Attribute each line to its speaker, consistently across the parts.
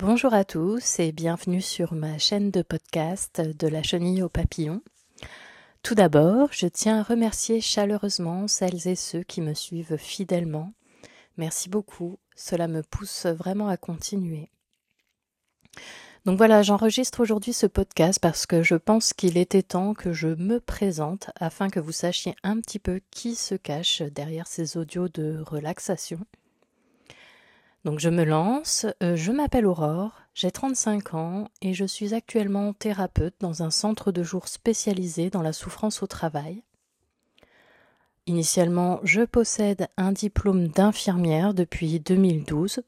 Speaker 1: Bonjour à tous et bienvenue sur ma chaîne de podcast de la chenille au papillon. Tout d'abord, je tiens à remercier chaleureusement celles et ceux qui me suivent fidèlement. Merci beaucoup, cela me pousse vraiment à continuer. Donc voilà, j'enregistre aujourd'hui ce podcast parce que je pense qu'il était temps que je me présente afin que vous sachiez un petit peu qui se cache derrière ces audios de relaxation. Donc je me lance, euh, je m'appelle Aurore, j'ai 35 ans et je suis actuellement thérapeute dans un centre de jour spécialisé dans la souffrance au travail. Initialement, je possède un diplôme d'infirmière depuis 2012.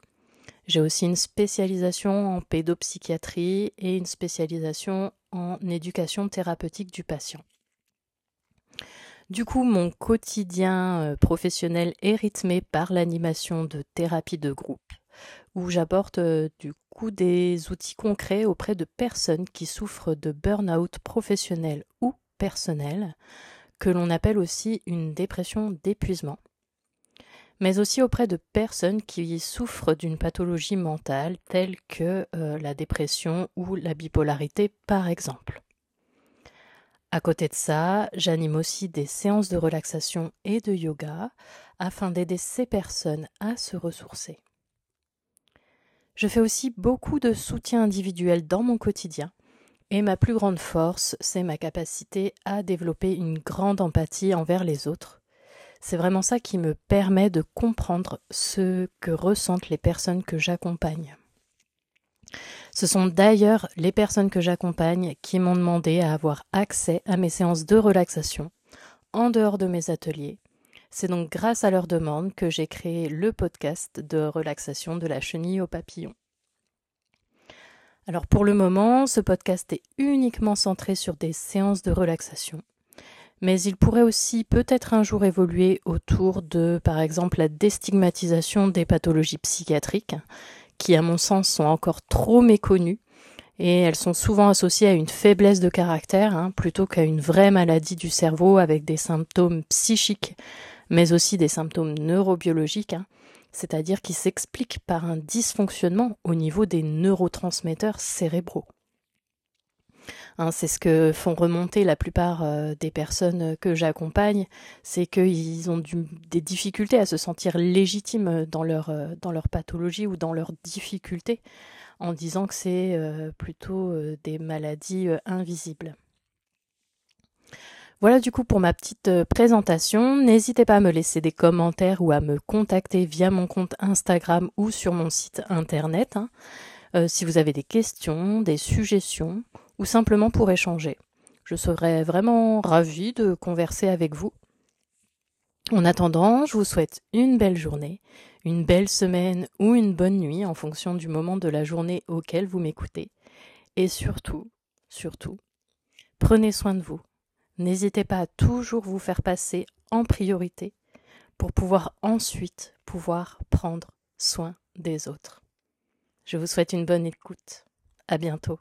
Speaker 1: J'ai aussi une spécialisation en pédopsychiatrie et une spécialisation en éducation thérapeutique du patient. Du coup, mon quotidien euh, professionnel est rythmé par l'animation de thérapie de groupe, où j'apporte euh, du coup des outils concrets auprès de personnes qui souffrent de burn-out professionnel ou personnel, que l'on appelle aussi une dépression d'épuisement, mais aussi auprès de personnes qui souffrent d'une pathologie mentale telle que euh, la dépression ou la bipolarité par exemple. À côté de ça, j'anime aussi des séances de relaxation et de yoga afin d'aider ces personnes à se ressourcer. Je fais aussi beaucoup de soutien individuel dans mon quotidien et ma plus grande force, c'est ma capacité à développer une grande empathie envers les autres. C'est vraiment ça qui me permet de comprendre ce que ressentent les personnes que j'accompagne. Ce sont d'ailleurs les personnes que j'accompagne qui m'ont demandé à avoir accès à mes séances de relaxation en dehors de mes ateliers. C'est donc grâce à leur demande que j'ai créé le podcast de relaxation de la chenille au papillon. Alors pour le moment, ce podcast est uniquement centré sur des séances de relaxation, mais il pourrait aussi peut-être un jour évoluer autour de, par exemple, la déstigmatisation des pathologies psychiatriques qui à mon sens sont encore trop méconnues et elles sont souvent associées à une faiblesse de caractère hein, plutôt qu'à une vraie maladie du cerveau avec des symptômes psychiques mais aussi des symptômes neurobiologiques, hein, c'est-à-dire qui s'expliquent par un dysfonctionnement au niveau des neurotransmetteurs cérébraux. Hein, c'est ce que font remonter la plupart euh, des personnes que j'accompagne, c'est qu'ils ont des difficultés à se sentir légitimes dans leur, euh, dans leur pathologie ou dans leurs difficultés, en disant que c'est euh, plutôt des maladies invisibles. Voilà du coup pour ma petite présentation. N'hésitez pas à me laisser des commentaires ou à me contacter via mon compte Instagram ou sur mon site internet. Hein. si vous avez des questions, des suggestions ou simplement pour échanger. Je serais vraiment ravie de converser avec vous. En attendant, je vous souhaite une belle journée, une belle semaine ou une bonne nuit en fonction du moment de la journée auquel vous m'écoutez. Et surtout, surtout, prenez soin de vous. N'hésitez pas à toujours vous faire passer en priorité pour pouvoir ensuite pouvoir prendre soin des autres. Je vous souhaite une bonne écoute. À bientôt.